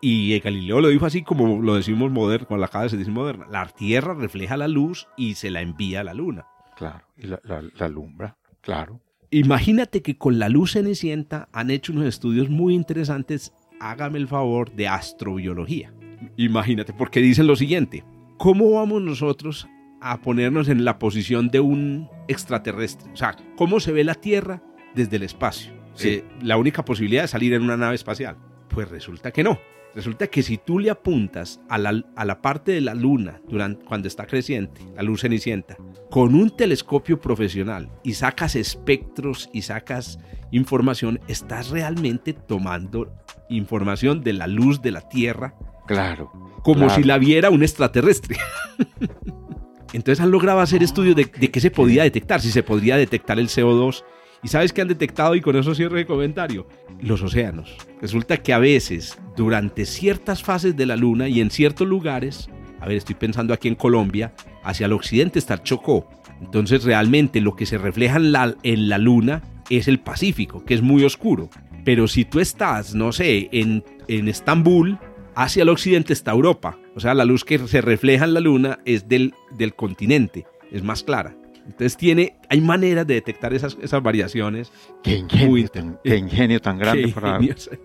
y Galileo lo dijo así como lo decimos moderno, con la cara se dice moderna, la Tierra refleja la luz y se la envía a la luna. Claro, y la, la, la alumbra, claro. Imagínate que con la luz cenicienta han hecho unos estudios muy interesantes, hágame el favor, de astrobiología. Imagínate, porque dicen lo siguiente, ¿cómo vamos nosotros a ponernos en la posición de un extraterrestre? O sea, ¿cómo se ve la Tierra desde el espacio? Sí. Eh, la única posibilidad es salir en una nave espacial. Pues resulta que no. Resulta que si tú le apuntas a la, a la parte de la luna durante, cuando está creciente, la luz cenicienta, con un telescopio profesional y sacas espectros y sacas información, estás realmente tomando información de la luz de la Tierra Claro. como claro. si la viera un extraterrestre. Entonces han logrado hacer estudios de, de qué se podía detectar, si se podría detectar el CO2. ¿Y sabes qué han detectado? Y con eso cierro el comentario. Los océanos. Resulta que a veces, durante ciertas fases de la Luna y en ciertos lugares, a ver, estoy pensando aquí en Colombia, hacia el occidente está el Chocó. Entonces realmente lo que se refleja en la, en la Luna es el Pacífico, que es muy oscuro. Pero si tú estás, no sé, en, en Estambul, hacia el occidente está Europa. O sea, la luz que se refleja en la luna es del, del continente, es más clara. Entonces tiene, hay maneras de detectar esas, esas variaciones. Qué ingenio, Muy tan, qué ingenio tan grande para,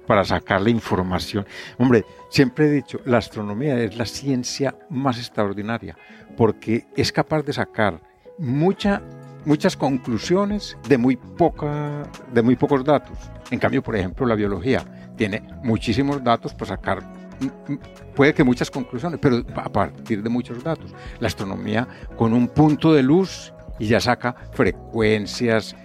para sacar la información. Hombre, siempre he dicho, la astronomía es la ciencia más extraordinaria porque es capaz de sacar mucha, muchas conclusiones de muy, poca, de muy pocos datos. En cambio, por ejemplo, la biología tiene muchísimos datos para sacar, mm, mm, puede que muchas conclusiones, pero a partir de muchos datos. La astronomía con un punto de luz y ya saca frecuencias,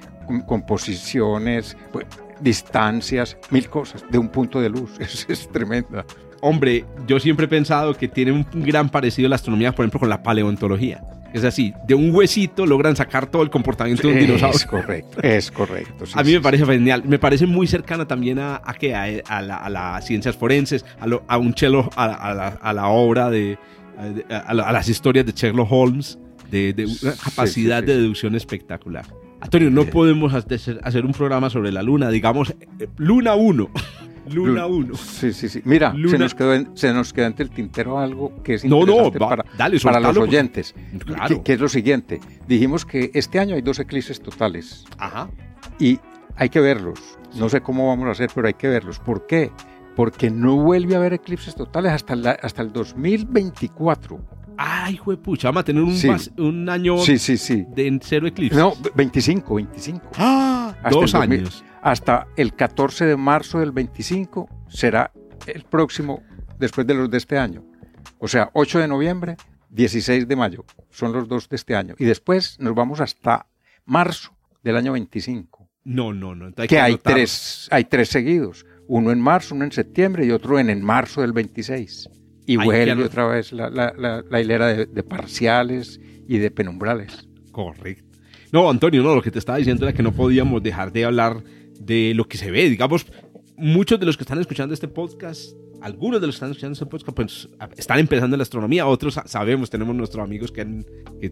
composiciones, pues, distancias, mil cosas de un punto de luz. Es, es tremenda. Hombre, yo siempre he pensado que tiene un gran parecido la astronomía, por ejemplo, con la paleontología. Es así, de un huesito logran sacar todo el comportamiento de un dinosaurio. Es correcto, es correcto. a mí me parece genial. Me parece muy cercana también a, a, a, a, las ciencias forenses, a, un chelo, a, la, obra de, a, las historias de Sherlock Holmes, de, una capacidad de deducción espectacular. Antonio, no podemos hacer un programa sobre la luna, digamos, eh, Luna 1. Luna 1. Sí, sí, sí. Mira, se, nos quedó se nos queda entre el tintero algo que es interesante para, para los oyentes. Claro. Que, es lo siguiente. Dijimos que este año hay dos eclipses totales. Ajá. Y hay que verlos. No sé cómo vamos a hacer, pero hay que verlos. ¿Por qué? Porque no vuelve a haber eclipses totales hasta, hasta el 2024. Ay, hijo de pucha, vamos a tener un, un año sí, de cero eclipse. No, 25, 25. ¡Ah! dos años. hasta el 14 de marzo del 25 será el próximo, después de los de este año. O sea, 8 de noviembre, 16 de mayo. Son los dos de este año. Y después nos vamos hasta marzo del año 25. No, no, no. que, hay, tres, hay tres seguidos. Uno en marzo, uno en septiembre y otro en, en marzo del 26. Y vuelve otra vez la, la, hilera de, parciales y de penumbrales. Correcto. No, Antonio, no, lo que te estaba diciendo era que no podíamos dejar de hablar de lo que se ve. Digamos, muchos de los que están escuchando este podcast algunos de los que están escuchando este podcast pues, están empezando en la astronomía, otros sabemos, tenemos nuestros amigos que,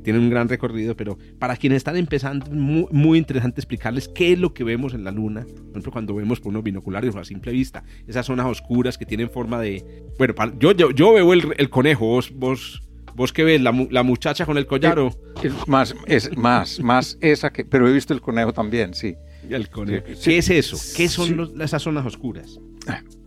tienen un gran recorrido, pero para quienes están empezando, muy, muy interesante explicarles qué es lo que vemos en la Luna, por ejemplo, cuando vemos por unos binoculares o a simple vista, esas zonas oscuras que tienen forma de... Bueno, yo, yo, yo veo el, el, conejo, vos... vos ¿Vos qué ves? ¿La, la muchacha con el collar o...? más, es más, más esa que... Pero he visto el conejo también, sí. Conejo. ¿Qué es eso? ¿Qué son esas zonas oscuras?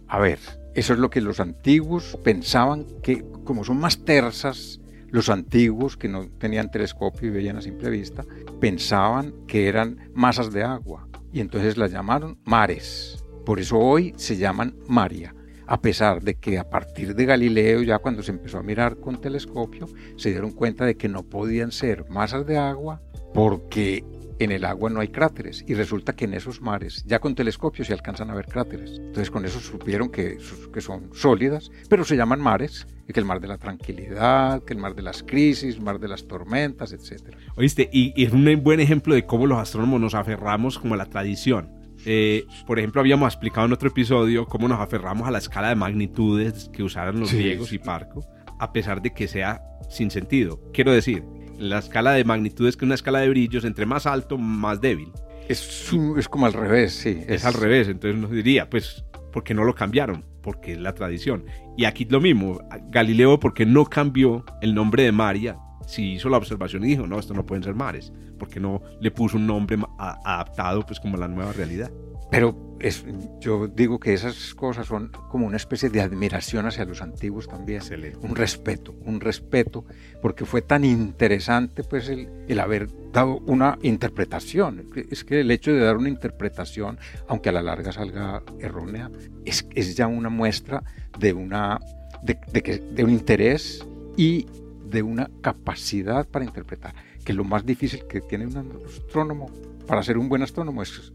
A ver, eso es lo que los antiguos pensaban que, como son más tersas, los antiguos que no tenían telescopio y veían a simple vista, pensaban que eran masas de agua y entonces las llamaron mares. Por eso hoy se llaman Maria, a pesar de que a partir de Galileo, ya cuando se empezó a mirar con telescopio, se dieron cuenta de que no podían ser masas de agua porque en el agua no hay cráteres y resulta que en esos mares ya con telescopios se alcanzan a ver cráteres. Entonces con eso supieron que, que son sólidas, pero se llaman mares, y que el mar de la tranquilidad, que el mar de las crisis, el mar de las tormentas, etc. Oíste, y, es un buen ejemplo de cómo los astrónomos nos aferramos como a la tradición. Eh, por ejemplo, habíamos explicado en otro episodio cómo nos aferramos a la escala de magnitudes que usaron los griegos y Parco, a pesar de que sea sin sentido. Quiero decir, la escala de magnitudes que una escala de brillos, entre más alto, más débil. Es, es como al revés, sí. Es, al revés, entonces nos diría, pues, ¿por qué no lo cambiaron? Porque es la tradición. Y aquí lo mismo, Galileo, porque no cambió el nombre de María? Si hizo la observación y dijo, no, esto no pueden ser mares, porque no le puso un nombre adaptado, pues, como a la nueva realidad. Pero es, yo digo que esas cosas son como una especie de admiración hacia los antiguos también. Un respeto, un respeto, porque fue tan interesante pues el, el, haber dado una interpretación. Es que el hecho de dar una interpretación, aunque a la larga salga errónea, es, es ya una muestra de, una, de, de, que, de un interés y de una capacidad para interpretar. Que lo más difícil que tiene un astrónomo para ser un buen astrónomo es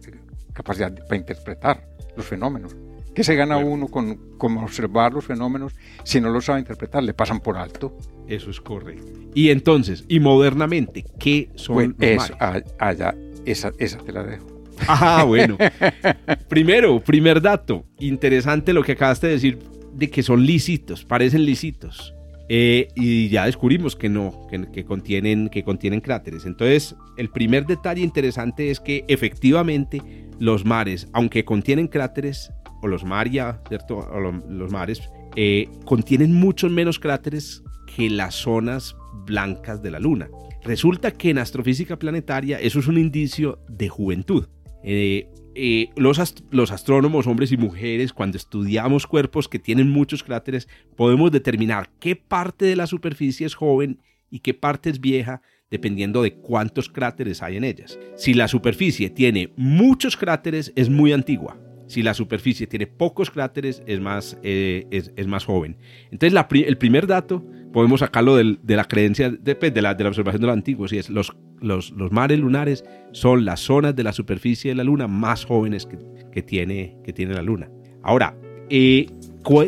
capacidad para interpretar los fenómenos. ¿Qué se gana uno con, con, observar los fenómenos si no lo sabe interpretar? Le pasan por alto. Eso es correcto. Y entonces, y modernamente, ¿qué son los allá, esa, esa te la dejo. Ah, bueno. Primero, primer dato. Interesante lo que acabaste de decir de que son lisitos, parecen lisitos. Eh, y ya descubrimos que no, que, contienen, que contienen cráteres. Entonces, el primer detalle interesante es que efectivamente los mares, aunque contienen cráteres, o los maria, ¿cierto? O los mares, eh, contienen muchos menos cráteres que las zonas blancas de la Luna. Resulta que en astrofísica planetaria eso es un indicio de juventud. Eh, eh, los, astrónomos, hombres y mujeres, cuando estudiamos cuerpos que tienen muchos cráteres, podemos determinar qué parte de la superficie es joven y qué parte es vieja, dependiendo de cuántos cráteres hay en ellas. Si la superficie tiene muchos cráteres, es muy antigua. Si la superficie tiene pocos cráteres, es más, eh, es, más joven. Entonces, el primer dato, podemos sacarlo de la creencia, de, pues, de, la, de la observación de los antiguos, y es los, los, los, mares lunares son las zonas de la superficie de la Luna más jóvenes que, que tiene, que tiene la Luna. Ahora, eh,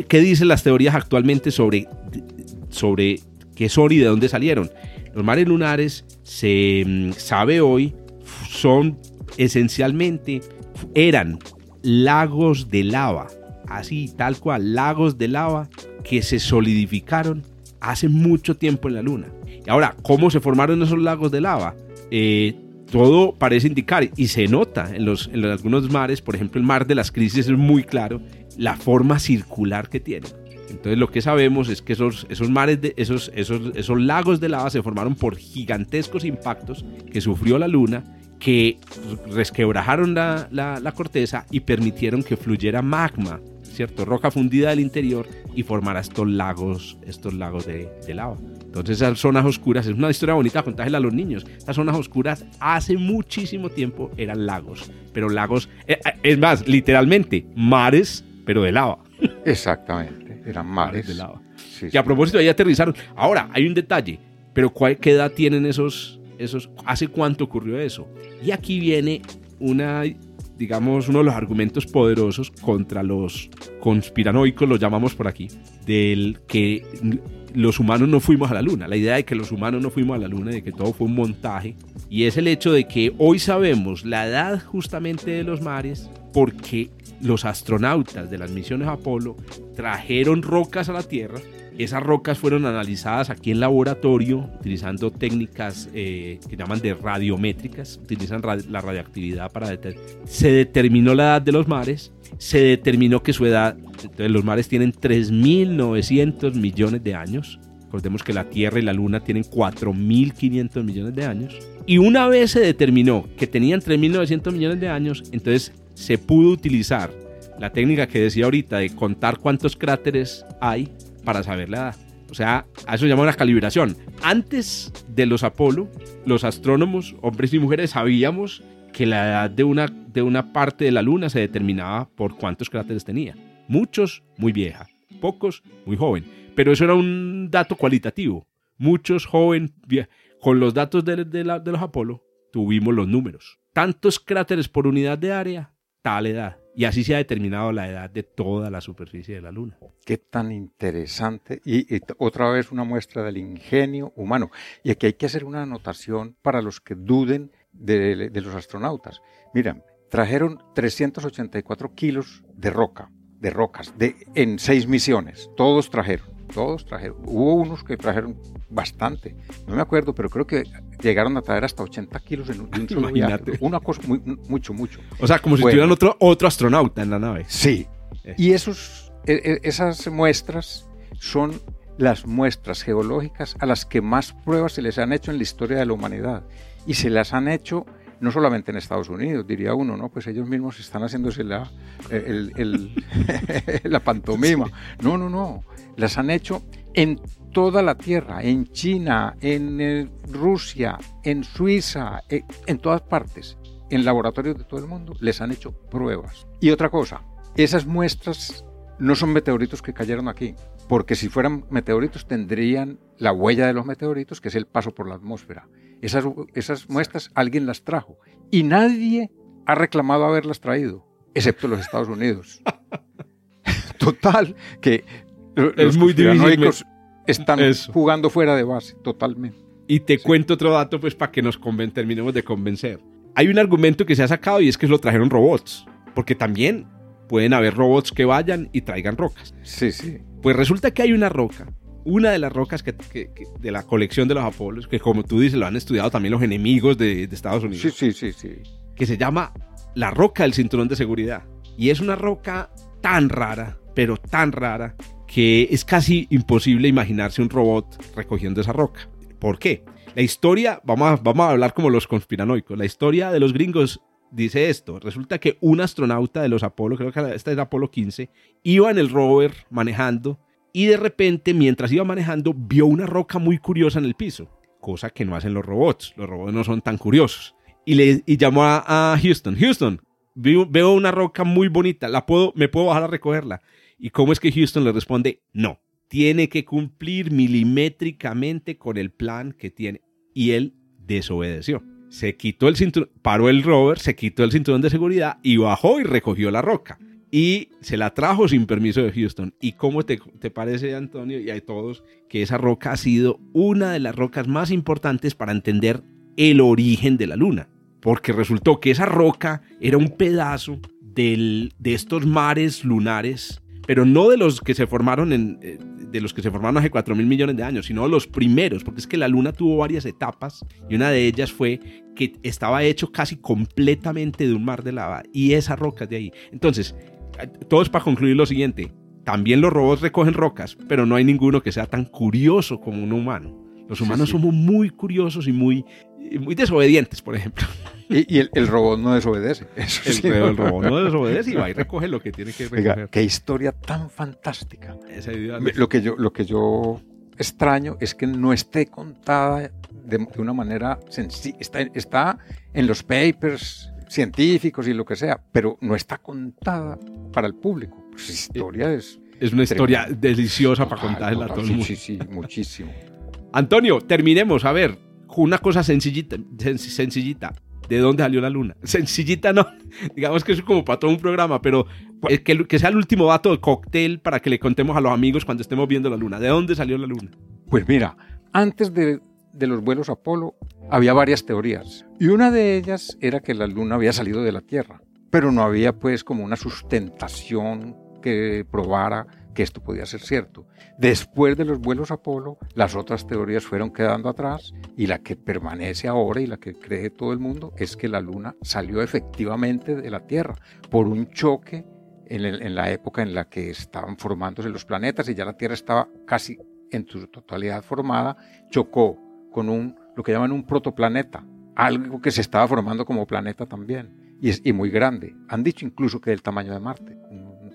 ¿qué dicen las teorías actualmente sobre, sobre qué son y de dónde salieron? Los mares lunares, se mm, sabe hoy, son esencialmente, eran lagos de lava, así tal cual, lagos de lava que se solidificaron hace mucho tiempo en la Luna. Y ahora, ¿cómo se formaron esos lagos de lava? Eh, todo parece indicar, y se nota en, los, algunos mares, por ejemplo el mar de las crisis es muy claro, la forma circular que tiene. Entonces lo que sabemos es que esos, esos mares, de, esos, esos, esos lagos de lava se formaron por gigantescos impactos que sufrió la Luna que resquebrajaron la, la, corteza y permitieron que fluyera magma, ¿cierto? Roca fundida del interior y formara estos lagos, estos lagos de, de lava. Entonces esas zonas oscuras, es una historia bonita contársela a los niños. Esas zonas oscuras hace muchísimo tiempo eran lagos, pero lagos, eh, eh, es más, literalmente, mares, pero de lava. Exactamente, eran mares. de lava. y a propósito, ahí aterrizaron. Ahora, hay un detalle, pero ¿cuál, ¿qué edad tienen esos, ¿hace cuánto ocurrió eso? Y aquí viene una, digamos, uno de los argumentos poderosos contra los conspiranoicos, lo llamamos por aquí, del que los humanos no fuimos a la luna, la idea de que los humanos no fuimos a la luna, de que todo fue un montaje, y es el hecho de que hoy sabemos la edad justamente de los mares porque los astronautas de las misiones Apolo trajeron rocas a la Tierra esas rocas fueron analizadas aquí en laboratorio utilizando técnicas eh, que llaman de radiométricas, utilizan la radioactividad para determinar. Se determinó la edad de los mares, se determinó que su edad, entonces los mares tienen 3.900 millones de años. Recordemos que la Tierra y la Luna tienen 4.500 millones de años. Y una vez se determinó que tenían 3.900 millones de años, entonces se pudo utilizar la técnica que decía ahorita de contar cuántos cráteres hay para saber la edad. O sea, a eso se llama una calibración. Antes de los Apolo, los astrónomos, hombres y mujeres, sabíamos que la edad de una, de una parte de la Luna se determinaba por cuántos cráteres tenía. Muchos, muy vieja. Pocos, muy joven. Pero eso era un dato cualitativo. Muchos, joven, Con los datos de, de los Apolo, tuvimos los números. Tantos cráteres por unidad de área, tal edad. Y así se ha determinado la edad de toda la superficie de la Luna. Qué tan interesante. Y, otra vez una muestra del ingenio humano. Y aquí hay que hacer una anotación para los que duden de, los astronautas. Miren, trajeron 384 kilos de roca, de rocas, de, en seis misiones. Todos trajeron, todos trajeron. Hubo unos que trajeron bastante. No me acuerdo, pero creo que llegaron a traer hasta 80 kilos en un, solo Imagínate. Una cosa muy, mucho, mucho. O sea, como si tuvieran otro, otro astronauta en la nave. Sí. Eh. Y esos, e, e, esas muestras son las muestras geológicas a las que más pruebas se les han hecho en la historia de la humanidad. Y se las han hecho no solamente en Estados Unidos, diría uno, ¿no? Pues ellos mismos están haciéndose la, la pantomima. No, no, no. Las han hecho en toda la Tierra, en China, en eh, Rusia, en Suiza, eh, en todas partes, en laboratorios de todo el mundo, les han hecho pruebas. Y otra cosa, esas muestras no son meteoritos que cayeron aquí, porque si fueran meteoritos tendrían la huella de los meteoritos, que es el paso por la atmósfera. Esas, esas muestras alguien las trajo y nadie ha reclamado haberlas traído, excepto los Estados Unidos. Total, que es muy difícil. Están jugando fuera de base, totalmente. Y te cuento otro dato, pues, para que nos terminemos de convencer. Hay un argumento que se ha sacado y es que lo trajeron robots. Porque también pueden haber robots que vayan y traigan rocas. Sí, sí. Pues resulta que hay una roca, una de las rocas que, de la colección de los Apolos, que como tú dices, lo han estudiado también los enemigos de, de Estados Unidos. Sí, sí, sí, sí. Que se llama la roca del cinturón de seguridad. Y es una roca tan rara, pero tan rara, que es casi imposible imaginarse un robot recogiendo esa roca. ¿Por qué? La historia, vamos a, vamos a hablar como los conspiranoicos, la historia de los gringos dice esto. Resulta que un astronauta de los Apolo, creo que esta es Apolo 15, iba en el rover manejando y de repente, mientras iba manejando, vio una roca muy curiosa en el piso. cosa que no hacen los robots. Los robots no son tan curiosos. Y, le, y llamó a, a Houston, Houston, veo una roca muy bonita, ¿la puedo, ¿me puedo bajar a recogerla? ¿Y cómo es que Houston le responde? No, tiene que cumplir milimétricamente con el plan que tiene. Y él desobedeció. Se quitó el cinturón, paró el rover, se quitó el cinturón de seguridad y bajó y recogió la roca. Y se la trajo sin permiso de Houston. ¿Y cómo te, te parece, Antonio, y a todos, que esa roca ha sido una de las rocas más importantes para entender el origen de la luna? Porque resultó que esa roca era un pedazo del, de estos mares lunares pero no de los que se formaron eh, de los que se formaron hace 4 mil millones de años, sino los primeros, porque es que la Luna tuvo varias etapas y una de ellas fue que estaba hecho casi completamente de un mar de lava y esa roca de ahí. Entonces, todo es para concluir lo siguiente. También los robots recogen rocas, pero no hay ninguno que sea tan curioso como un humano. Los humanos Sí, sí. somos muy curiosos y muy, muy desobedientes, por ejemplo. Y, y el, el robot no desobedece. Eso El, sí, el robot no desobedece y va y recoge lo que tiene que Oiga, recoger. qué historia tan fantástica. Esa idea Me- Lo que yo, lo que yo extraño es que no esté contada de, de una manera sencilla. Está, está en los papers científicos y lo que sea, pero no está contada para el público. Pues historia es... Es una historia Tremendo. deliciosa para contársela a todo el mundo. Sí, sí, muchísimo. Antonio, terminemos. A ver, una cosa sencillita, sen- sencillita. ¿De dónde salió la luna? Sencillita no. Digamos que es como para todo un programa, pero que, que sea el último dato de cóctel para que le contemos a los amigos cuando estemos viendo la luna. ¿De dónde salió la luna? Pues mira, antes de, de los vuelos Apolo había varias teorías y una de ellas era que la luna había salido de la Tierra, pero no había pues como una sustentación que probara que esto podía ser cierto. Después de los vuelos Apolo, las otras teorías fueron quedando atrás y la que permanece ahora y la que cree todo el mundo es que la luna salió efectivamente de la Tierra por un choque en, la época en la que estaban formándose los planetas y ya la Tierra estaba casi en su totalidad formada, chocó con un, lo que llaman un protoplaneta, algo que se estaba formando como planeta también, y, y muy grande. Han dicho incluso que del tamaño de Marte,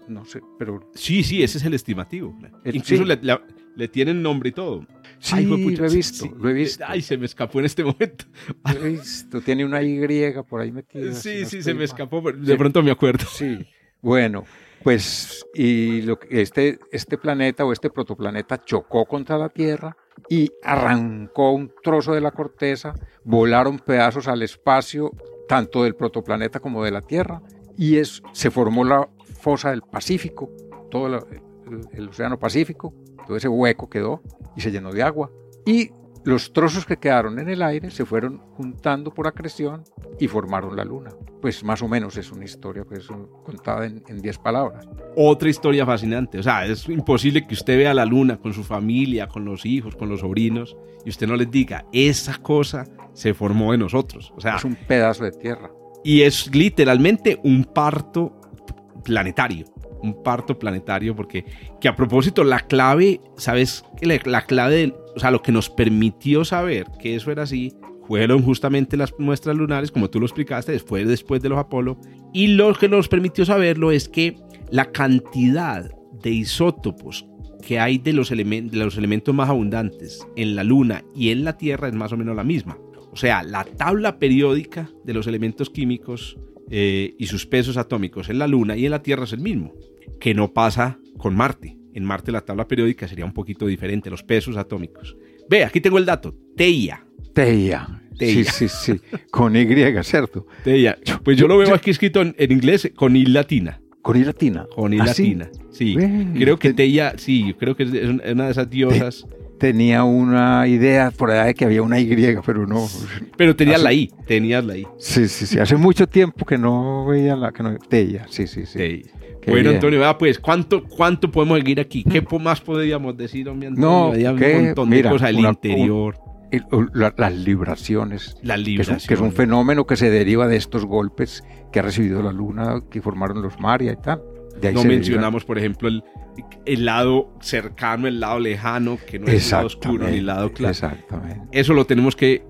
no, sé, pero Sí, sí, ese es el estimativo. El- Incluso sí. le, le- le tienen nombre y todo. sí, Ay, juepucha, lo he visto, sí. lo he visto, Ay, se me escapó en este momento. lo he visto, tiene una Y por ahí metida. si Sí, no sí, se me mal. escapó. pero. De pronto me acuerdo. Sí, bueno, pues y lo que- este, este planeta o este protoplaneta chocó contra la Tierra y arrancó un trozo de la corteza, volaron pedazos al espacio, tanto del protoplaneta como de la Tierra, y es, se formó la fosa del Pacífico, todo la- el, el Océano Pacífico, todo ese hueco quedó y se llenó de agua. Y los trozos que quedaron en el aire se fueron juntando por acreción y formaron la luna. Pues más o menos es una historia pues, contada en 10 palabras. Otra historia fascinante. O sea, es imposible que usted vea la luna con su familia, con los hijos, con los sobrinos, y usted no les diga, esa cosa se formó de nosotros. O sea, Es un pedazo de tierra. y es literalmente un parto planetario. Un parto planetario, porque que a propósito, la clave, ¿sabes? La, la clave, o sea, lo que nos permitió saber que eso era así, fueron justamente las muestras lunares, como tú lo explicaste, después, después de los Apolo. Y lo que nos permitió saberlo es que la cantidad de isótopos que hay de los, de los elementos más abundantes en la Luna y en la Tierra es más o menos la misma. O sea, la tabla periódica de los elementos químicos eh, y sus pesos atómicos en la Luna y en la Tierra es el mismo, que no pasa con Marte. En Marte la tabla periódica sería un poquito diferente, los pesos atómicos. Ve, aquí tengo el dato. Teia. Teia. Teia. Sí, sí, sí. Con Y, ¿cierto? Teia. Pues yo lo veo aquí escrito en, en inglés con I latina. Con I latina. Con I ¿Ah, sí? latina. Sí. Ve, Creo que te- Teia, sí, creo que es es una de esas diosas. Tenía una idea por allá de que había una Y, pero no. Pero tenías Así- la I, tenías la I. Sí, sí, sí. Hace mucho tiempo que no veía la. Que no, Teia, sí, sí, sí. Bueno. Antonio, vea, pues, ¿cuánto, ¿cuánto podemos seguir aquí? ¿Qué más podríamos decir, hombre, Antonio? No, Había un montón Mira, de cosas del interior, o la- las libraciones. la que es, un, que es un fenómeno que se deriva de estos golpes que ha recibido la luna, que formaron los Maria y tal. De ahí No mencionamos, por ejemplo, el, el lado cercano, el lado lejano, que no es el lado oscuro ni el lado claro. Exactamente. Eso lo tenemos que,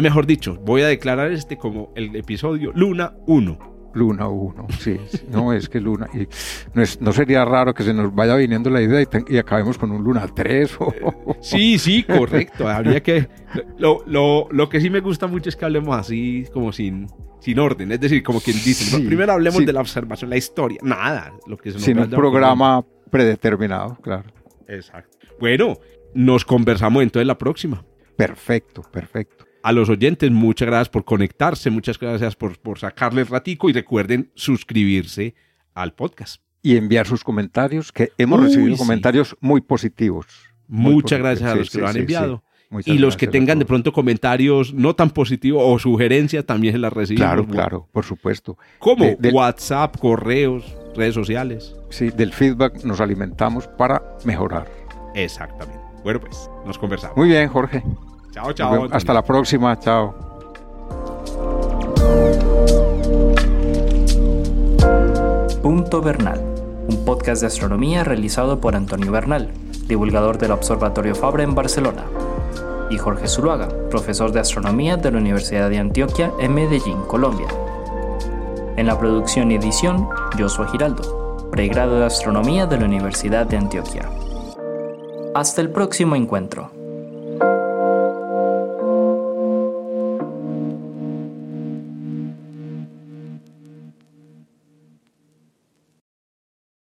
mejor dicho, voy a declarar este como el episodio Luna 1. Luna 1, sí, no es que Luna, y no, sería raro que se nos vaya viniendo la idea y, acabemos con un Luna 3. Sí, sí, correcto, habría que, lo, lo, lo, que sí me gusta mucho es que hablemos así, como sin, sin orden, es decir, como quien dice, primero hablemos de la observación, la historia, nada, lo que se Sin un programa predeterminado, claro. Exacto. Bueno, nos conversamos entonces la próxima. Perfecto, perfecto a los oyentes, muchas gracias por conectarse, muchas gracias por, por sacarle el ratico y recuerden suscribirse al podcast. Y enviar sus comentarios, que hemos recibido comentarios muy positivos. muchas gracias a los que lo han enviado. Y los que tengan de pronto comentarios no tan positivos o sugerencias también se las reciben. Claro, claro, por supuesto. ¿Cómo? WhatsApp, correos, redes sociales. Sí, del feedback nos alimentamos para mejorar. Exactamente. Bueno, pues nos conversamos. Muy bien, Jorge. Chao, chao. Hasta la próxima. Chao. Punto Bernal, un podcast de astronomía realizado por Antonio Bernal, divulgador del Observatorio Fabra en Barcelona, y Jorge Zuluaga, profesor de astronomía de la Universidad de Antioquia en Medellín, Colombia. En la producción y edición, Joshua Giraldo, pregrado de astronomía de la Universidad de Antioquia. Hasta el próximo encuentro.